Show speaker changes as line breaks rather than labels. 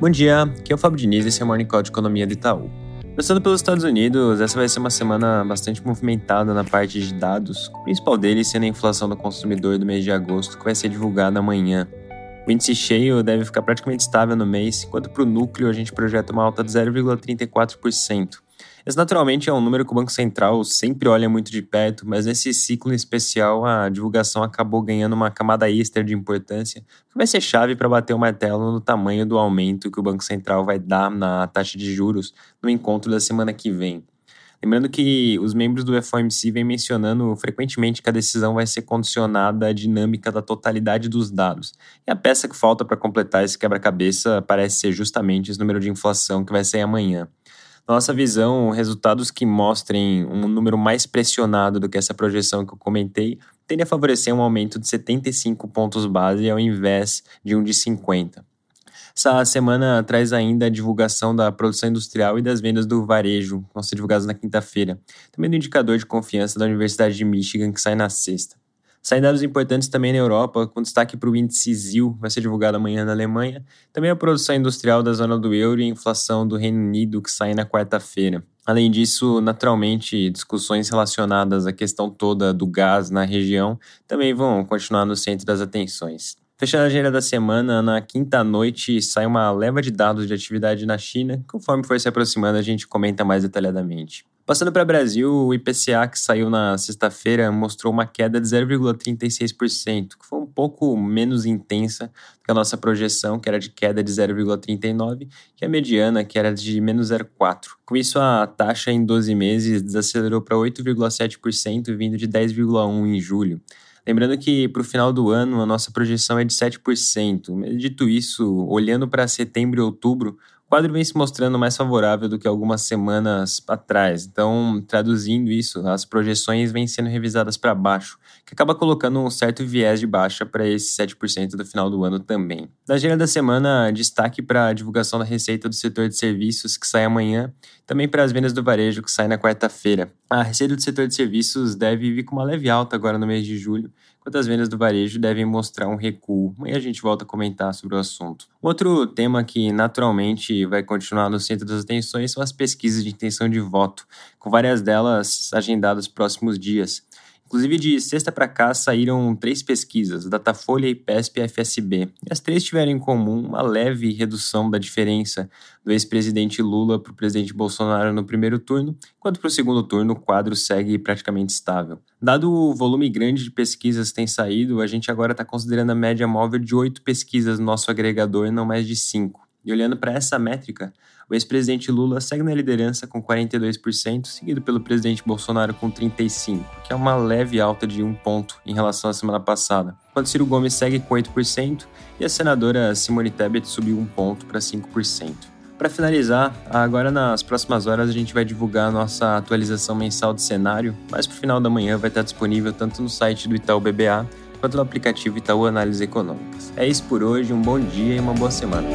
Bom dia, aqui é o Fábio Diniz e esse é o Morning Call de Economia do Itaú. Começando pelos Estados Unidos, essa vai ser uma semana bastante movimentada na parte de dados, o principal deles sendo a inflação do consumidor do mês de agosto, que vai ser divulgada amanhã. O índice cheio deve ficar praticamente estável no mês, enquanto para o núcleo a gente projeta uma alta de 0,34%. Esse naturalmente é um número que o Banco Central sempre olha muito de perto, mas nesse ciclo em especial a divulgação acabou ganhando uma camada extra de importância, que vai ser chave para bater o martelo no tamanho do aumento que o Banco Central vai dar na taxa de juros no encontro da semana que vem. Lembrando que os membros do FOMC vêm mencionando frequentemente que a decisão vai ser condicionada à dinâmica da totalidade dos dados. E a peça que falta para completar esse quebra-cabeça parece ser justamente esse número de inflação que vai sair amanhã. Na nossa visão, resultados que mostrem um número mais pressionado do que essa projeção que eu comentei tende a favorecer um aumento de 75 pontos base ao invés de um de 50. Essa semana traz ainda a divulgação da produção industrial e das vendas do varejo, que vão ser divulgadas na quinta-feira. Também do indicador de confiança da Universidade de Michigan, que sai na sexta. Saem dados importantes também na Europa, com destaque para o índice ZIL, vai ser divulgado amanhã na Alemanha, também a produção industrial da zona do euro e a inflação do Reino Unido, que sai na quarta-feira. Além disso, naturalmente, discussões relacionadas à questão toda do gás na região também vão continuar no centro das atenções. Fechando a agenda da semana, na quinta noite sai uma leva de dados de atividade na China. Conforme for se aproximando, a gente comenta mais detalhadamente. Passando para o Brasil, o IPCA que saiu na sexta-feira mostrou uma queda de 0,36%, que foi um pouco menos intensa que a nossa projeção, que era de queda de 0,39%, e a mediana, que era de menos 0,4%. Com isso, a taxa em 12 meses desacelerou para 8,7%, vindo de 10,1% em julho. Lembrando que para o final do ano a nossa projeção é de 7%. Dito isso, olhando para setembro e outubro, o quadro vem se mostrando mais favorável do que algumas semanas atrás. Então, traduzindo isso, as projeções vêm sendo revisadas para baixo, que acaba colocando um certo viés de baixa para esse 7% do final do ano também. Na agenda da semana, destaque para a divulgação da receita do setor de serviços, que sai amanhã, também para as vendas do varejo, que sai na quarta-feira. A receita do setor de serviços deve vir com uma leve alta agora no mês de julho, enquanto as vendas do varejo devem mostrar um recuo. E a gente volta a comentar sobre o assunto. Outro tema que naturalmente vai continuar no centro das atenções são as pesquisas de intenção de voto, com várias delas agendadas próximos dias. Inclusive, de sexta para cá saíram três pesquisas, Datafolha, IPESP e FSB. E as três tiveram em comum uma leve redução da diferença do ex-presidente Lula para o presidente Bolsonaro no primeiro turno, enquanto para o segundo turno o quadro segue praticamente estável. Dado o volume grande de pesquisas que tem saído, a gente agora está considerando a média móvel de oito pesquisas no nosso agregador não mais de cinco. E olhando para essa métrica, o ex-presidente Lula segue na liderança com 42%, seguido pelo presidente Bolsonaro com 35%, que é uma leve alta de um ponto em relação à semana passada. Enquanto Ciro Gomes segue com 8% e a senadora Simone Tebet subiu um ponto para 5%. Para finalizar, agora nas próximas horas a gente vai divulgar a nossa atualização mensal de cenário, mas para o final da manhã vai estar disponível tanto no site do Itaú BBA quanto no aplicativo Itaú Análise Econômicas. É isso por hoje, um bom dia e uma boa semana.